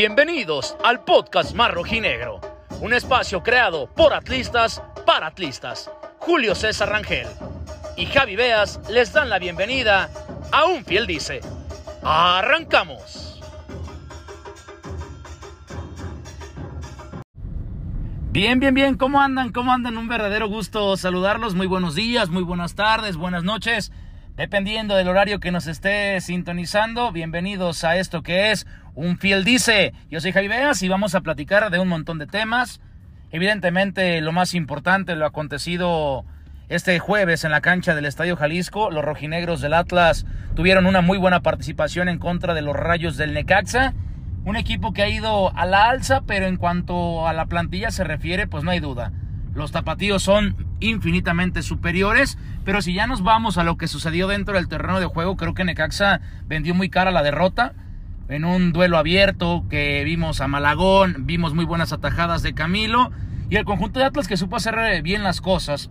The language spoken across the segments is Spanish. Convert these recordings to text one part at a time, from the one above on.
Bienvenidos al podcast Mar Rojinegro, un espacio creado por atlistas para atlistas. Julio César Rangel y Javi Beas les dan la bienvenida a Un Fiel Dice. ¡Arrancamos! Bien, bien, bien, ¿cómo andan? ¿Cómo andan? Un verdadero gusto saludarlos. Muy buenos días, muy buenas tardes, buenas noches. Dependiendo del horario que nos esté sintonizando, bienvenidos a esto que es Un Fiel Dice. Yo soy Javi Beas y vamos a platicar de un montón de temas. Evidentemente, lo más importante, lo acontecido este jueves en la cancha del Estadio Jalisco, los rojinegros del Atlas tuvieron una muy buena participación en contra de los Rayos del Necaxa. Un equipo que ha ido a la alza, pero en cuanto a la plantilla se refiere, pues no hay duda. Los tapatíos son infinitamente superiores, pero si ya nos vamos a lo que sucedió dentro del terreno de juego, creo que Necaxa vendió muy cara la derrota. En un duelo abierto que vimos a Malagón, vimos muy buenas atajadas de Camilo y el conjunto de Atlas que supo hacer bien las cosas.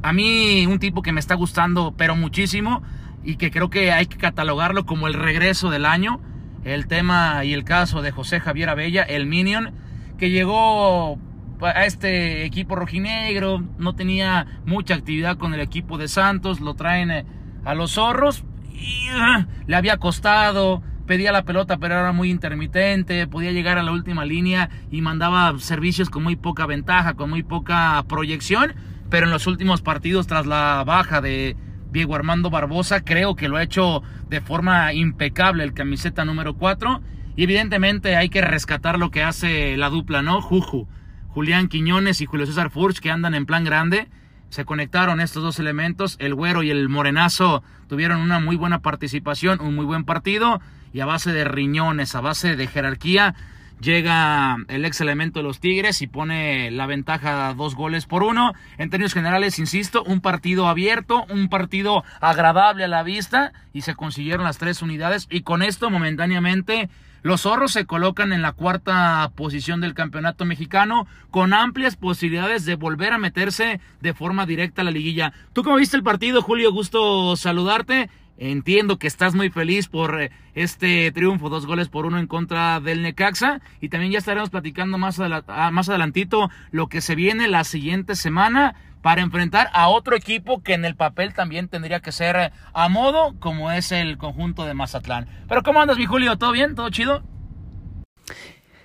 A mí un tipo que me está gustando, pero muchísimo, y que creo que hay que catalogarlo como el regreso del año, el tema y el caso de José Javier Abella, el Minion, que llegó a este equipo rojinegro, no tenía mucha actividad con el equipo de Santos, lo traen eh, a los zorros y uh, le había costado, pedía la pelota pero era muy intermitente, podía llegar a la última línea y mandaba servicios con muy poca ventaja, con muy poca proyección, pero en los últimos partidos tras la baja de Diego Armando Barbosa creo que lo ha hecho de forma impecable el camiseta número 4 y evidentemente hay que rescatar lo que hace la dupla, ¿no? Juju Julián Quiñones y Julio César Furch que andan en plan grande. Se conectaron estos dos elementos, el güero y el morenazo tuvieron una muy buena participación, un muy buen partido y a base de riñones, a base de jerarquía, llega el ex elemento de los Tigres y pone la ventaja dos goles por uno. En términos generales, insisto, un partido abierto, un partido agradable a la vista y se consiguieron las tres unidades y con esto momentáneamente los zorros se colocan en la cuarta posición del campeonato mexicano con amplias posibilidades de volver a meterse de forma directa a la liguilla. ¿Tú cómo viste el partido, Julio? Gusto saludarte. Entiendo que estás muy feliz por eh, este triunfo, dos goles por uno en contra del Necaxa. Y también ya estaremos platicando más, ah, más adelantito lo que se viene la siguiente semana para enfrentar a otro equipo que en el papel también tendría que ser eh, a modo, como es el conjunto de Mazatlán. Pero ¿cómo andas, mi Julio? ¿Todo bien? ¿Todo chido?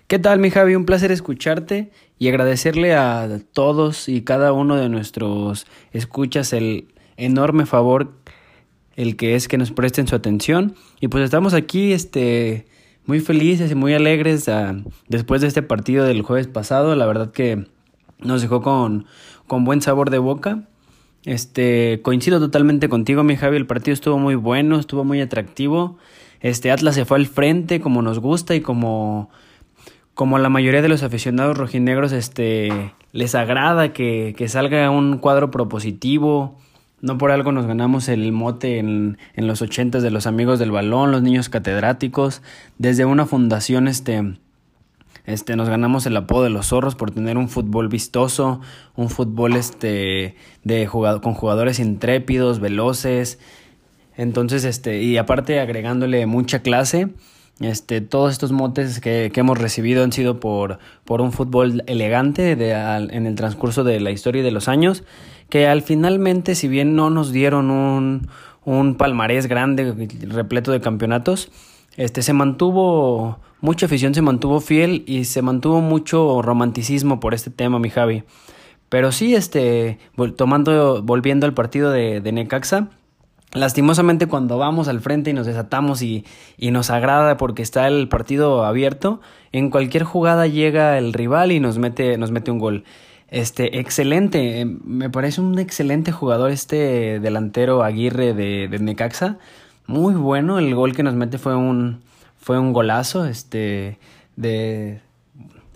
¿Qué tal, mi Javi? Un placer escucharte y agradecerle a todos y cada uno de nuestros escuchas el enorme favor el que es que nos presten su atención y pues estamos aquí este muy felices y muy alegres ah, después de este partido del jueves pasado, la verdad que nos dejó con con buen sabor de boca. Este, coincido totalmente contigo, mi Javi, el partido estuvo muy bueno, estuvo muy atractivo. Este, Atlas se fue al frente como nos gusta y como como la mayoría de los aficionados rojinegros este les agrada que, que salga un cuadro propositivo. No por algo nos ganamos el mote en, en los ochentas de los amigos del balón, los niños catedráticos, desde una fundación este este, nos ganamos el apodo de los zorros por tener un fútbol vistoso, un fútbol este, de con jugadores intrépidos, veloces. Entonces, este, y aparte agregándole mucha clase, este, todos estos motes que, que hemos recibido han sido por, por un fútbol elegante de, en el transcurso de la historia y de los años, que al finalmente, si bien no nos dieron un, un palmarés grande, repleto de campeonatos, este, se mantuvo, mucha afición se mantuvo fiel y se mantuvo mucho romanticismo por este tema, mi Javi. Pero sí, este, tomando, volviendo al partido de, de Necaxa, lastimosamente cuando vamos al frente y nos desatamos y, y, nos agrada porque está el partido abierto, en cualquier jugada llega el rival y nos mete, nos mete un gol. Este, excelente, me parece un excelente jugador este delantero Aguirre de, Necaxa muy bueno. El gol que nos mete fue un, fue un golazo. Este, de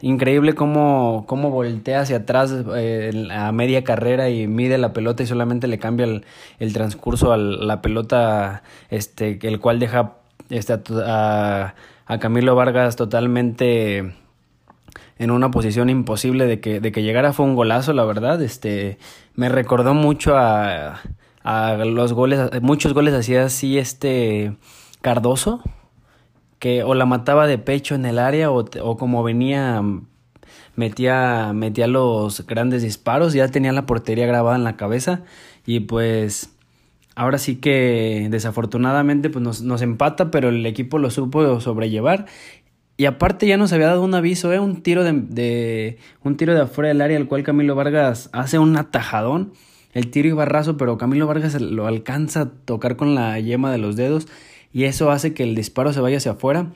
increíble cómo, cómo voltea hacia atrás eh, a media carrera y mide la pelota y solamente le cambia el, el transcurso a la pelota, este, el cual deja este, a, a Camilo Vargas totalmente en una posición imposible de que, de que llegara fue un golazo, la verdad. Este, me recordó mucho a, a los goles, muchos goles hacía así este Cardoso, que o la mataba de pecho en el área o, o como venía metía metía los grandes disparos, ya tenía la portería grabada en la cabeza y pues ahora sí que desafortunadamente pues nos, nos empata, pero el equipo lo supo sobrellevar y aparte ya nos había dado un aviso, ¿eh? un tiro de, de, un tiro de afuera del área, el cual Camilo Vargas hace un atajadón. El tiro iba raso, pero Camilo Vargas lo alcanza a tocar con la yema de los dedos y eso hace que el disparo se vaya hacia afuera.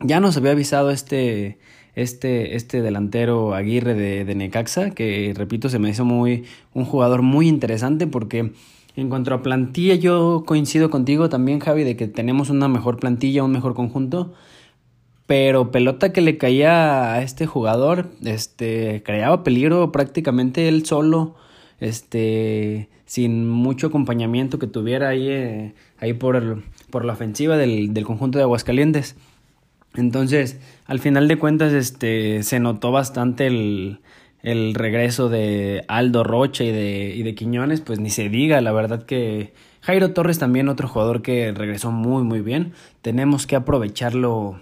Ya nos había avisado este, este, este delantero Aguirre de, de Necaxa, que repito, se me hizo muy, un jugador muy interesante porque en cuanto a plantilla, yo coincido contigo también, Javi, de que tenemos una mejor plantilla, un mejor conjunto. Pero pelota que le caía a este jugador, este, creaba peligro prácticamente él solo, este, sin mucho acompañamiento que tuviera ahí, eh, ahí por, por la ofensiva del, del conjunto de Aguascalientes. Entonces, al final de cuentas, este, se notó bastante el, el regreso de Aldo Rocha y de, y de Quiñones, pues ni se diga, la verdad que Jairo Torres también otro jugador que regresó muy muy bien, tenemos que aprovecharlo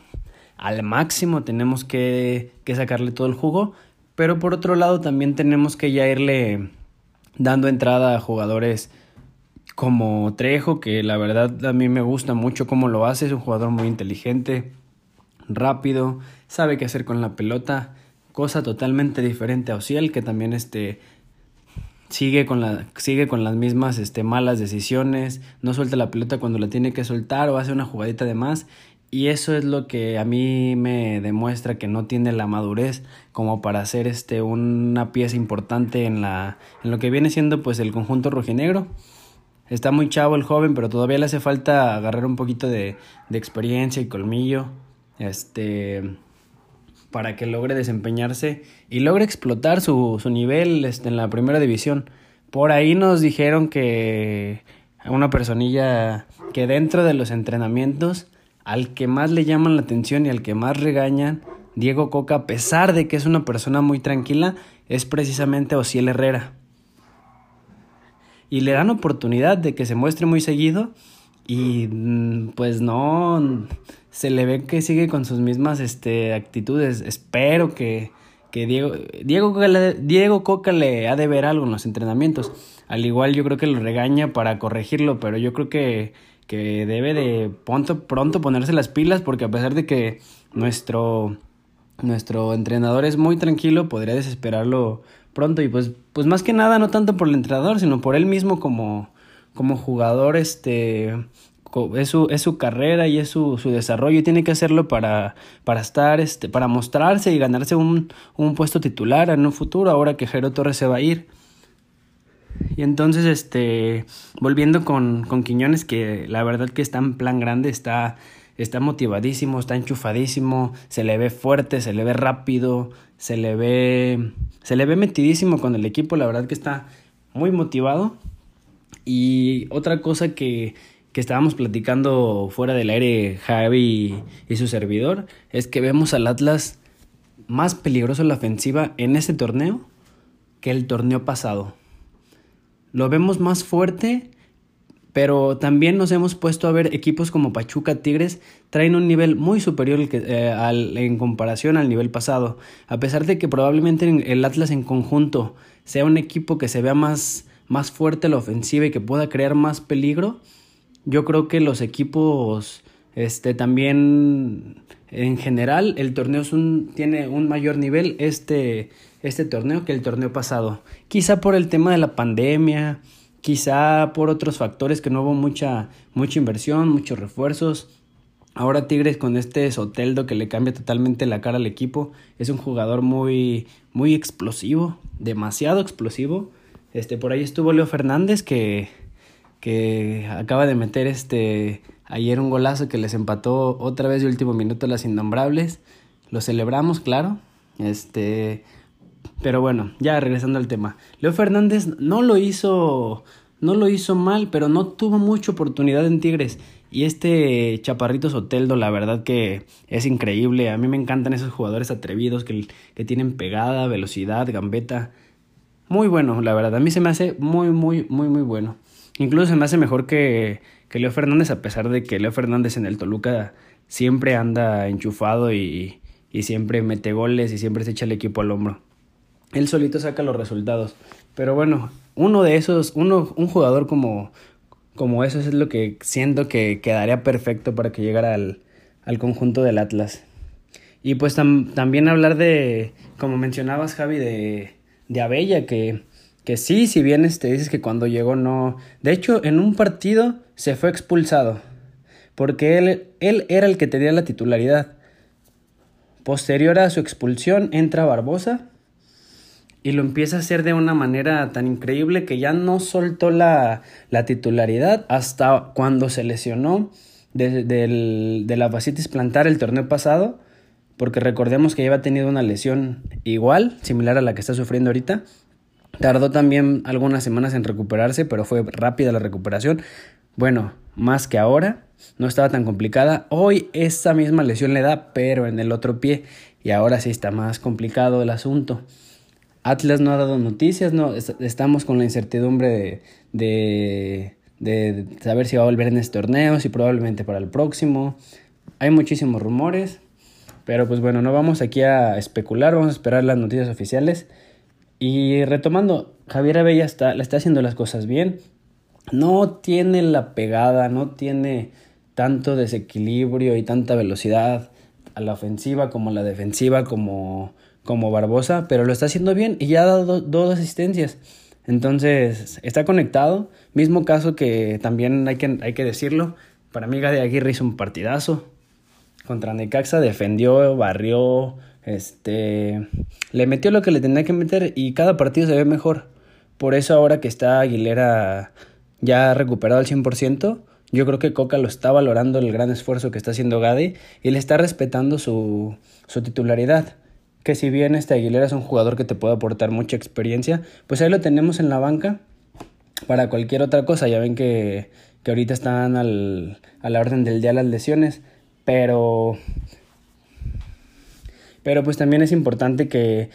al máximo, tenemos que, que sacarle todo el jugo, pero por otro lado también tenemos que ya irle dando entrada a jugadores como Trejo, que la verdad a mí me gusta mucho cómo lo hace, es un jugador muy inteligente, rápido, sabe qué hacer con la pelota, cosa totalmente diferente a Ociel, que también este sigue con la sigue con las mismas este malas decisiones, no suelta la pelota cuando la tiene que soltar o hace una jugadita de más y eso es lo que a mí me demuestra que no tiene la madurez como para hacer este una pieza importante en la en lo que viene siendo pues el conjunto rojinegro. Está muy chavo el joven, pero todavía le hace falta agarrar un poquito de, de experiencia y colmillo. Este para que logre desempeñarse y logre explotar su, su nivel este, en la primera división. Por ahí nos dijeron que una personilla que dentro de los entrenamientos al que más le llaman la atención y al que más regañan, Diego Coca, a pesar de que es una persona muy tranquila, es precisamente Ociel Herrera. Y le dan oportunidad de que se muestre muy seguido y mm, pues no se le ve que sigue con sus mismas este, actitudes. Espero que, que Diego, Diego, Coca le, Diego Coca le ha de ver algo en los entrenamientos. Al igual yo creo que lo regaña para corregirlo, pero yo creo que que debe de pronto, pronto ponerse las pilas porque a pesar de que nuestro, nuestro entrenador es muy tranquilo, podría desesperarlo pronto y pues, pues más que nada no tanto por el entrenador, sino por él mismo como, como jugador, este, es su, es su carrera y es su, su desarrollo y tiene que hacerlo para, para estar, este, para mostrarse y ganarse un, un puesto titular en un futuro ahora que Jairo Torres se va a ir. Y entonces, este, volviendo con, con Quiñones, que la verdad que está en plan grande, está, está motivadísimo, está enchufadísimo, se le ve fuerte, se le ve rápido, se le ve, se le ve metidísimo con el equipo, la verdad que está muy motivado. Y otra cosa que, que estábamos platicando fuera del aire Javi y su servidor, es que vemos al Atlas más peligroso en la ofensiva en este torneo que el torneo pasado lo vemos más fuerte, pero también nos hemos puesto a ver equipos como Pachuca, Tigres, traen un nivel muy superior eh, en comparación al nivel pasado. A pesar de que probablemente el Atlas en conjunto sea un equipo que se vea más, más fuerte la ofensiva y que pueda crear más peligro, yo creo que los equipos este, también en general el torneo es un, tiene un mayor nivel. Este este torneo que el torneo pasado. Quizá por el tema de la pandemia, quizá por otros factores que no hubo mucha, mucha inversión, muchos refuerzos. Ahora Tigres con este Soteldo que le cambia totalmente la cara al equipo, es un jugador muy muy explosivo, demasiado explosivo. Este por ahí estuvo Leo Fernández que que acaba de meter este ayer un golazo que les empató otra vez de último minuto a las Innombrables. Lo celebramos, claro. Este pero bueno, ya regresando al tema. Leo Fernández no lo hizo no lo hizo mal, pero no tuvo mucha oportunidad en Tigres. Y este Chaparrito Soteldo, la verdad que es increíble. A mí me encantan esos jugadores atrevidos que, que tienen pegada, velocidad, gambeta. Muy bueno, la verdad. A mí se me hace muy, muy, muy, muy bueno. Incluso se me hace mejor que, que Leo Fernández, a pesar de que Leo Fernández en el Toluca siempre anda enchufado y, y siempre mete goles y siempre se echa el equipo al hombro. Él solito saca los resultados. Pero bueno, uno de esos, uno, un jugador como, como eso es lo que siento que quedaría perfecto para que llegara al, al conjunto del Atlas. Y pues también hablar de, como mencionabas Javi, de, de Abella, que, que sí, si bien te este, dices que cuando llegó no... De hecho, en un partido se fue expulsado, porque él, él era el que tenía la titularidad. Posterior a su expulsión entra Barbosa y lo empieza a hacer de una manera tan increíble que ya no soltó la, la titularidad hasta cuando se lesionó de, de la fascitis plantar el torneo pasado, porque recordemos que ya había tenido una lesión igual, similar a la que está sufriendo ahorita. Tardó también algunas semanas en recuperarse, pero fue rápida la recuperación. Bueno, más que ahora, no estaba tan complicada. Hoy esa misma lesión le da, pero en el otro pie, y ahora sí está más complicado el asunto. Atlas no ha dado noticias, no estamos con la incertidumbre de, de, saber si va a volver en este torneo, si probablemente para el próximo. Hay muchísimos rumores, pero pues bueno, no vamos aquí a especular, vamos a esperar las noticias oficiales. Y retomando, Javier Abella está, le está haciendo las cosas bien. No tiene la pegada, no tiene tanto desequilibrio y tanta velocidad a la ofensiva como a la defensiva como como Barbosa, pero lo está haciendo bien y ya ha dado dos asistencias. Entonces, está conectado. Mismo caso que también hay que, hay que decirlo. Para mí, Gade Aguirre hizo un partidazo. Contra Necaxa defendió, barrió, este, le metió lo que le tenía que meter y cada partido se ve mejor. Por eso ahora que está Aguilera ya recuperado al 100%, yo creo que Coca lo está valorando el gran esfuerzo que está haciendo Gade y le está respetando su, su titularidad que si bien este Aguilera es un jugador que te puede aportar mucha experiencia, pues ahí lo tenemos en la banca para cualquier otra cosa. Ya ven que, que ahorita están al, a la orden del día las lesiones, pero, pero pues también es importante que,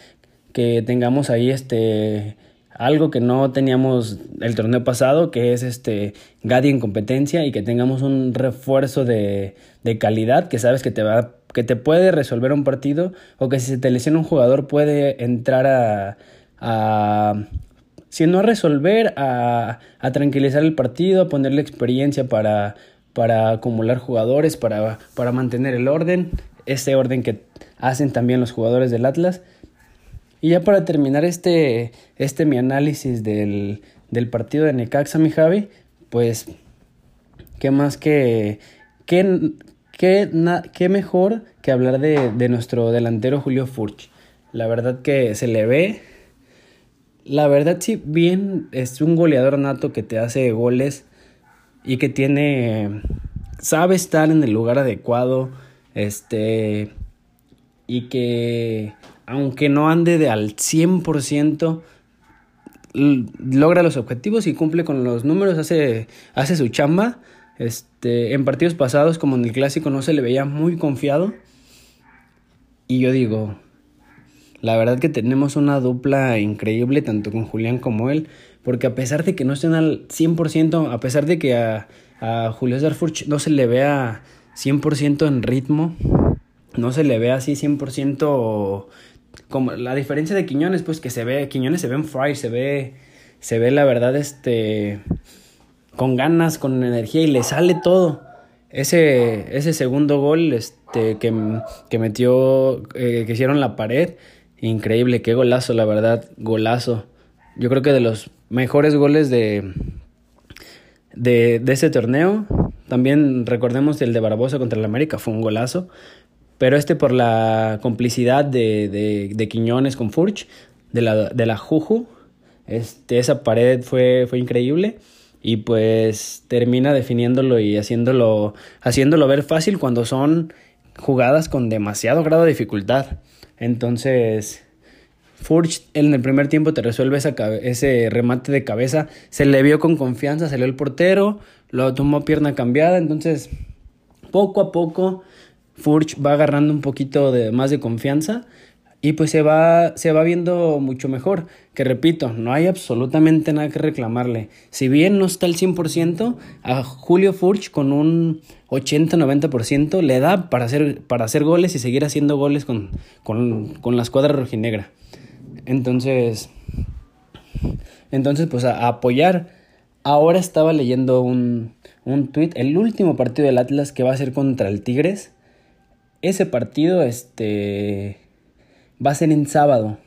que tengamos ahí este algo que no teníamos el torneo pasado, que es este Gadi en competencia y que tengamos un refuerzo de, de calidad que sabes que te va que te puede resolver un partido o que si se te lesiona un jugador puede entrar a, a si no a resolver, a, a, tranquilizar el partido, a ponerle experiencia para, para acumular jugadores, para, para mantener el orden, ese orden que hacen también los jugadores del Atlas. Y ya para terminar este, este mi análisis del, del partido de Necaxa, mi Javi, pues, ¿qué más que, que, ¿Qué, mejor que hablar de, nuestro delantero Julio Furch? La verdad que se le ve. La verdad, sí, bien, es un goleador nato que te hace goles y que tiene. sabe estar en el lugar adecuado. Este. Y que, aunque no ande de al 100%, logra los objetivos y cumple con los números, hace, hace su chamba este, en partidos pasados, como en el clásico, no se le veía muy confiado. Y yo digo, la verdad que tenemos una dupla increíble, tanto con Julián como él, porque a pesar de que no estén al 100%, a pesar de que a, a Julio Darfurch no se le vea 100% en ritmo, no se le ve así 100% como la diferencia de Quiñones, pues que se ve, Quiñones se ve en fire, se ve, se ve la verdad, este, con ganas, con energía y le sale todo. Ese, ese segundo gol este, que, que metió, eh, que hicieron la pared, increíble, qué golazo, la verdad, golazo. Yo creo que de los mejores goles de, de, de ese torneo. También recordemos el de Barbosa contra el América, fue un golazo. Pero este por la complicidad de, de, de Quiñones con Furch, de la, de la Juju, este, esa pared fue, fue increíble y pues termina definiéndolo y haciéndolo, haciéndolo ver fácil cuando son jugadas con demasiado grado de dificultad. Entonces, Furch en el primer tiempo te resuelve ese remate de cabeza, se le vio con confianza, salió el portero, lo tomó pierna cambiada, entonces poco a poco Furch va agarrando un poquito de, más de confianza y pues se va, se va viendo mucho mejor. Que repito, no hay absolutamente nada que reclamarle. Si bien no está al 100%, a Julio Furch con un 80-90% le da para hacer, para hacer goles y seguir haciendo goles con, con, con la escuadra rojinegra. Entonces, entonces pues a, apoyar. Ahora estaba leyendo un, un tweet, el último partido del Atlas que va a ser contra el Tigres. Ese partido, este va a ser en sábado.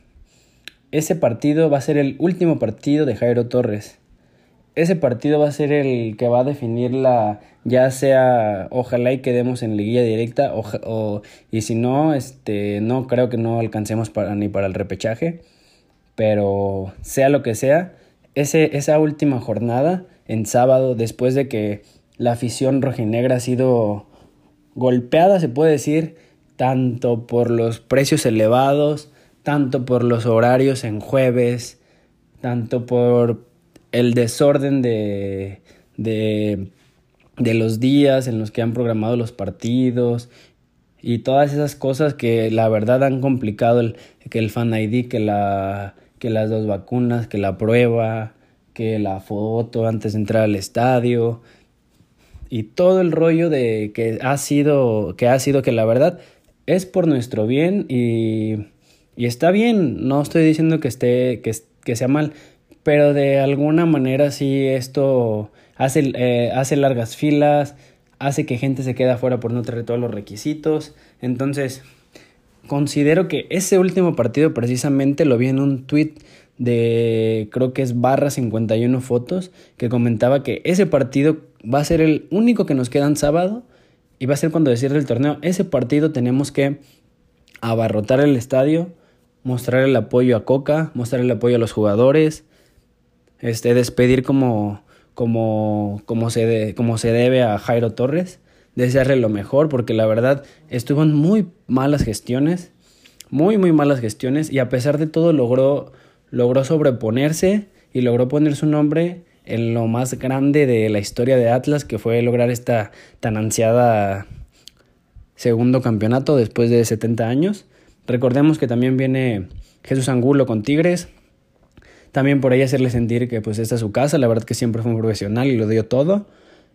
Ese partido va a ser el último partido de Jairo Torres. Ese partido va a ser el que va a definir la, ya sea, ojalá y quedemos en liguilla directa, o, y si no, este, no creo que no alcancemos para, ni para el repechaje, pero sea lo que sea, ese, esa última jornada, en sábado, después de que la afición rojinegra ha sido golpeada, se puede decir, tanto por los precios elevados, tanto por los horarios en jueves, tanto por el desorden de, de, de, los días en los que han programado los partidos y todas esas cosas que la verdad han complicado el, que el fan ID, que, la, que las dos vacunas, que la prueba, que la foto antes de entrar al estadio y todo el rollo de que ha sido que ha sido que la verdad es por nuestro bien y, y está bien, no estoy diciendo que, esté, que, que, sea mal, pero de alguna manera sí esto hace, eh, hace largas filas, hace que gente se quede afuera por no traer todos los requisitos, entonces considero que ese último partido precisamente lo vi en un tweet de creo que es barra 51 fotos que comentaba que ese partido va a ser el único que nos queda en sábado y va a ser cuando decirle el torneo. Ese partido tenemos que abarrotar el estadio, mostrar el apoyo a Coca, mostrar el apoyo a los jugadores, este, despedir como, como, como, se, como se debe a Jairo Torres, desearle lo mejor, porque la verdad estuvo en muy malas gestiones, muy, muy malas gestiones, y a pesar de todo logró, logró sobreponerse y logró poner su nombre en lo más grande de la historia de Atlas, que fue lograr esta tan ansiada segundo campeonato después de 70 años. Recordemos que también viene Jesús Angulo con Tigres. También por ahí hacerle sentir que pues esta es su casa, la verdad que siempre fue un profesional y lo dio todo.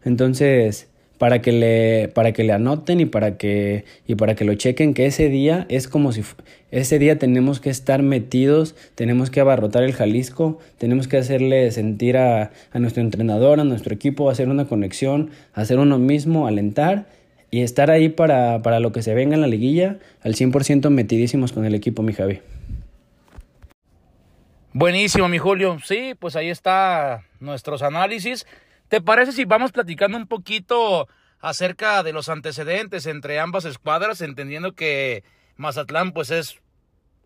Entonces, para que le para que le anoten y para que y para que lo chequen que ese día es como si ese día tenemos que estar metidos, tenemos que abarrotar el Jalisco, tenemos que hacerle sentir a, a nuestro entrenador, a nuestro equipo, hacer una conexión, hacer uno mismo, alentar y estar ahí para, para lo que se venga en la liguilla, al 100% metidísimos con el equipo, mi Javi. Buenísimo, mi Julio. Sí, pues ahí está nuestros análisis. ¿Te parece si vamos platicando un poquito acerca de los antecedentes entre ambas escuadras, entendiendo que Mazatlán pues es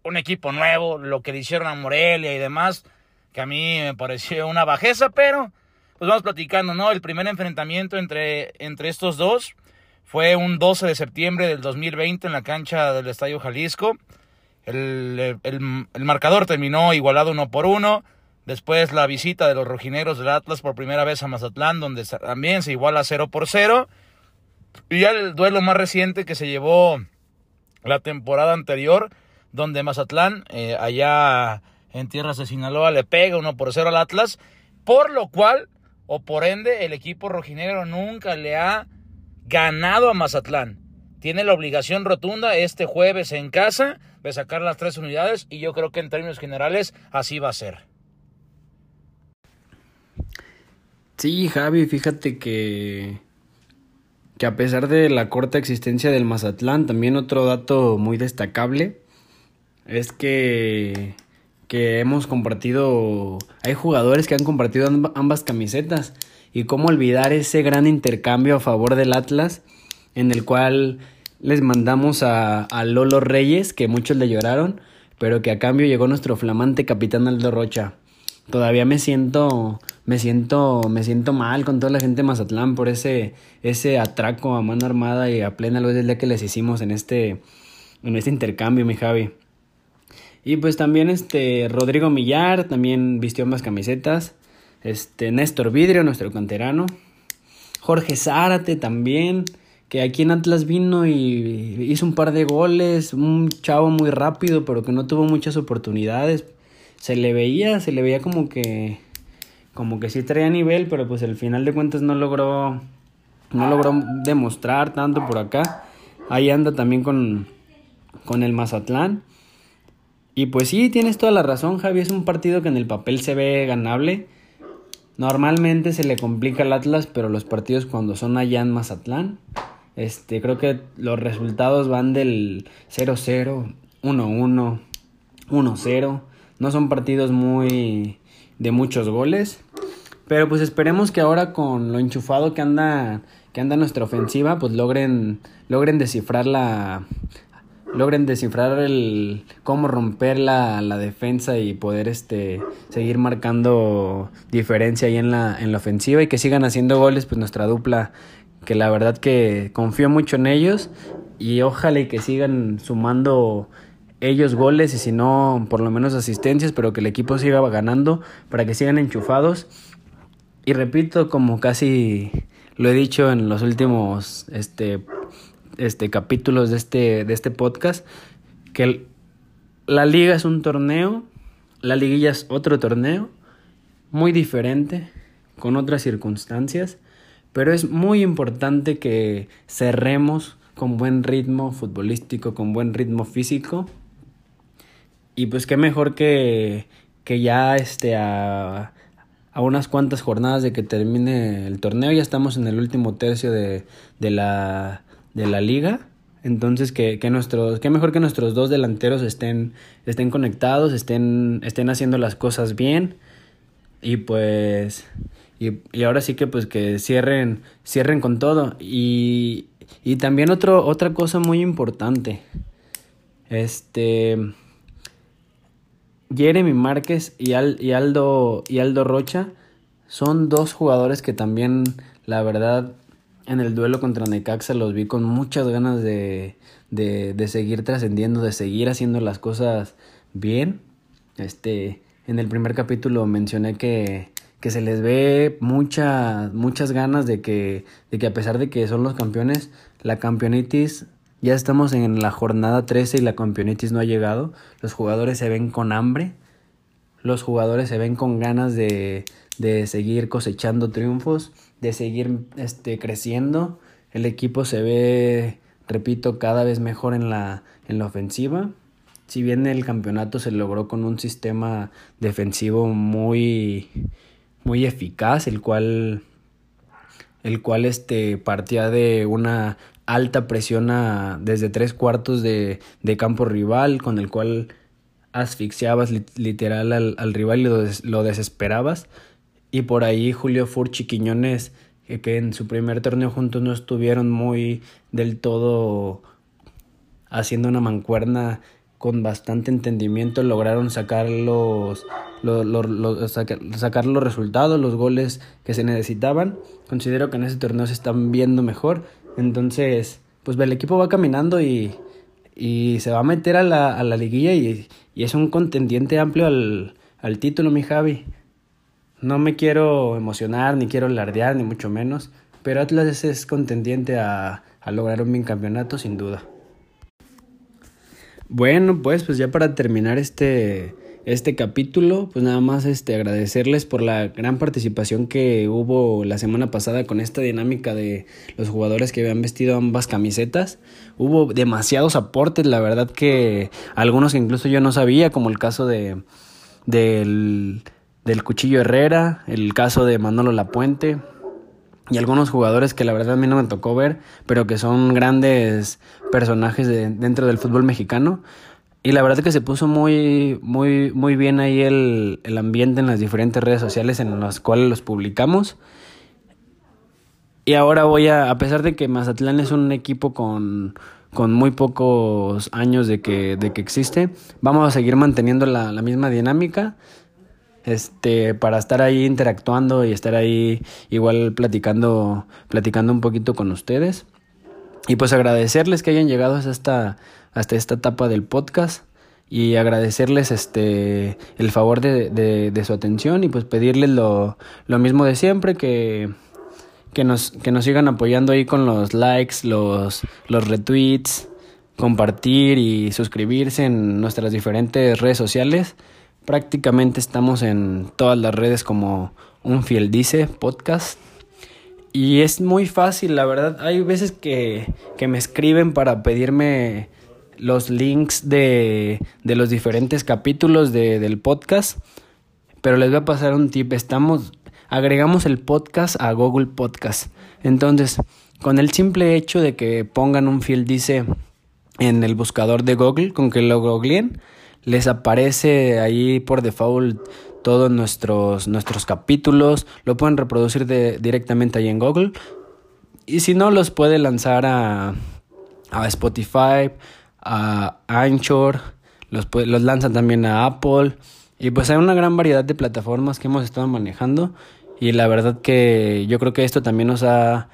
un equipo nuevo, lo que le hicieron a Morelia y demás, que a mí me pareció una bajeza, pero pues vamos platicando, ¿no? El primer enfrentamiento entre, entre estos dos fue un 12 de septiembre del 2020 en la cancha del Estadio Jalisco. El, el, el marcador terminó igualado uno por uno. Después la visita de los rojineros del Atlas por primera vez a Mazatlán, donde también se iguala 0 por 0. Y ya el duelo más reciente que se llevó la temporada anterior, donde Mazatlán, eh, allá en tierras de Sinaloa, le pega 1 por 0 al Atlas, por lo cual, o por ende, el equipo rojinegro nunca le ha ganado a Mazatlán. Tiene la obligación rotunda este jueves en casa de sacar las tres unidades y yo creo que en términos generales así va a ser. Sí, Javi, fíjate que que a pesar de la corta existencia del Mazatlán, también otro dato muy destacable es que que hemos compartido, hay jugadores que han compartido ambas camisetas y cómo olvidar ese gran intercambio a favor del Atlas en el cual les mandamos a, a Lolo Reyes, que muchos le lloraron, pero que a cambio llegó nuestro flamante capitán Aldo Rocha. Todavía me siento me siento me siento mal con toda la gente de Mazatlán por ese ese atraco a mano armada y a plena luz del día que les hicimos en este en este intercambio mi Javi. Y pues también este Rodrigo Millar también vistió ambas camisetas. Este Néstor Vidrio nuestro canterano. Jorge Zárate también que aquí en Atlas vino y hizo un par de goles, un chavo muy rápido, pero que no tuvo muchas oportunidades. Se le veía, se le veía como que como que sí traía nivel, pero pues al final de cuentas no logró no logró demostrar tanto por acá. Ahí anda también con con el Mazatlán. Y pues sí, tienes toda la razón, Javi, es un partido que en el papel se ve ganable. Normalmente se le complica al Atlas, pero los partidos cuando son allá en Mazatlán, este, creo que los resultados van del 0-0, 1-1, 1-0. No son partidos muy de muchos goles, pero pues esperemos que ahora con lo enchufado que anda que anda nuestra ofensiva, pues logren logren descifrar la logren descifrar el cómo romper la, la, defensa y poder este seguir marcando diferencia ahí en la, en la ofensiva y que sigan haciendo goles pues nuestra dupla que la verdad que confío mucho en ellos y ojalá y que sigan sumando ellos goles y si no por lo menos asistencias pero que el equipo siga ganando para que sigan enchufados y repito como casi lo he dicho en los últimos este este, capítulos de este, de este podcast, que la liga es un torneo, la liguilla es otro torneo, muy diferente, con otras circunstancias, pero es muy importante que cerremos con buen ritmo futbolístico, con buen ritmo físico. Y pues qué mejor que, que ya este, a, a unas cuantas jornadas de que termine el torneo, ya estamos en el último tercio de, de la de la liga. Entonces, que, que nuestros, que mejor que nuestros dos delanteros estén, estén conectados, estén, estén haciendo las cosas bien. Y pues, y, y ahora sí que pues que cierren, cierren con todo. Y, y también otro, otra cosa muy importante. Este, Jeremy Márquez y, Al, y, Aldo, y Aldo Rocha son dos jugadores que también, la verdad, en el duelo contra Necaxa los vi con muchas ganas de, de, de seguir trascendiendo, de seguir haciendo las cosas bien. Este, en el primer capítulo mencioné que, que se les ve mucha, muchas ganas de que, de que a pesar de que son los campeones, la campeonitis, ya estamos en la jornada 13 y la campeonitis no ha llegado. Los jugadores se ven con hambre, los jugadores se ven con ganas de, de seguir cosechando triunfos de seguir este, creciendo. El equipo se ve, repito, cada vez mejor en la, en la ofensiva. Si bien el campeonato se logró con un sistema defensivo muy, muy eficaz, el cual, el cual este, partía de una alta presión desde tres cuartos de, de, campo rival, con el cual asfixiabas literal al, al rival y lo, desesperabas. Y por ahí Julio Furchi Quiñones, que, en su primer torneo juntos no estuvieron muy del todo haciendo una mancuerna con bastante entendimiento, lograron sacar los, sacar, los resultados, los goles que se necesitaban. Considero que en ese torneo se están viendo mejor. Entonces, pues el equipo va caminando y, y se va a meter a la, a la liguilla y, y es un contendiente amplio al, al título, mi Javi. No me quiero emocionar, ni quiero lardear, ni mucho menos, pero Atlas es contendiente a, a lograr un bien campeonato, sin duda. Bueno, pues, pues ya para terminar este, este capítulo, pues nada más este, agradecerles por la gran participación que hubo la semana pasada con esta dinámica de los jugadores que habían vestido ambas camisetas. Hubo demasiados aportes, la verdad que algunos que incluso yo no sabía, como el caso de del del Cuchillo Herrera, el caso de Manolo Lapuente y algunos jugadores que la verdad a mí no me tocó ver, pero que son grandes personajes de, dentro del fútbol mexicano. Y la verdad que se puso muy, muy, muy bien ahí el, el ambiente en las diferentes redes sociales en las cuales los publicamos. Y ahora voy a, a pesar de que Mazatlán es un equipo con, con muy pocos años de que, de que existe, vamos a seguir manteniendo la, la misma dinámica este, para estar ahí interactuando y estar ahí igual platicando, platicando un poquito con ustedes. Y pues agradecerles que hayan llegado hasta esta, hasta esta etapa del podcast y agradecerles este el favor de, de, de su atención y pues pedirles lo, lo mismo de siempre que, que nos, que nos sigan apoyando ahí con los likes, los, los retweets, compartir y suscribirse en nuestras diferentes redes sociales. Prácticamente estamos en todas las redes como un fiel dice podcast. Y es muy fácil, la verdad. Hay veces que, que me escriben para pedirme los links de, de los diferentes capítulos de, del podcast. Pero les voy a pasar un tip. Estamos, agregamos el podcast a Google Podcast. Entonces, con el simple hecho de que pongan un field dice en el buscador de Google, con que lo googleen, les aparece ahí por default todos nuestros, nuestros capítulos, lo pueden reproducir directamente ahí en Google. Y si no, los puede lanzar a, a Spotify, a Anchor, los, los lanzan también a Apple. Y pues hay una gran variedad de plataformas que hemos estado manejando. Y la verdad que yo creo que esto también nos ha,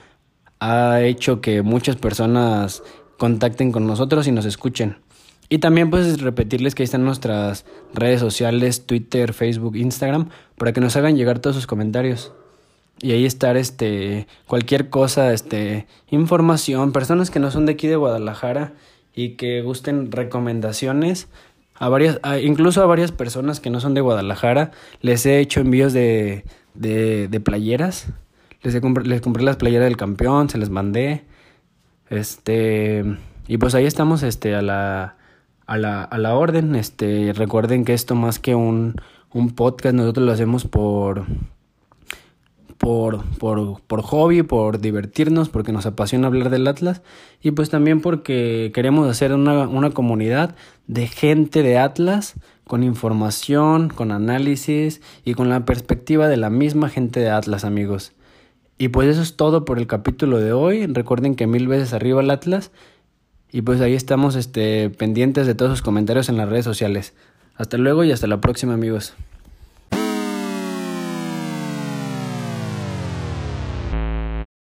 ha hecho que muchas personas contacten con nosotros y nos escuchen. Y también pues repetirles que ahí están nuestras redes sociales, Twitter, Facebook, Instagram, para que nos hagan llegar todos sus comentarios. Y ahí estar este cualquier cosa, este información, personas que no son de aquí de Guadalajara y que gusten recomendaciones a varias incluso a varias personas que no son de Guadalajara les he hecho envíos de de, de playeras. Les, les compré las playeras del campeón, se les mandé. Este, y pues ahí estamos este a la a la, a la orden. Este, recuerden que esto más que un, un podcast, nosotros lo hacemos por, por, por, por hobby, por divertirnos, porque nos apasiona hablar del Atlas y pues también porque queremos hacer una, una comunidad de gente de Atlas con información, con análisis y con la perspectiva de la misma gente de Atlas, amigos. Y pues eso es todo por el capítulo de hoy. Recuerden que mil veces arriba el Atlas y pues ahí estamos este, pendientes de todos sus comentarios en las redes sociales. Hasta luego y hasta la próxima amigos.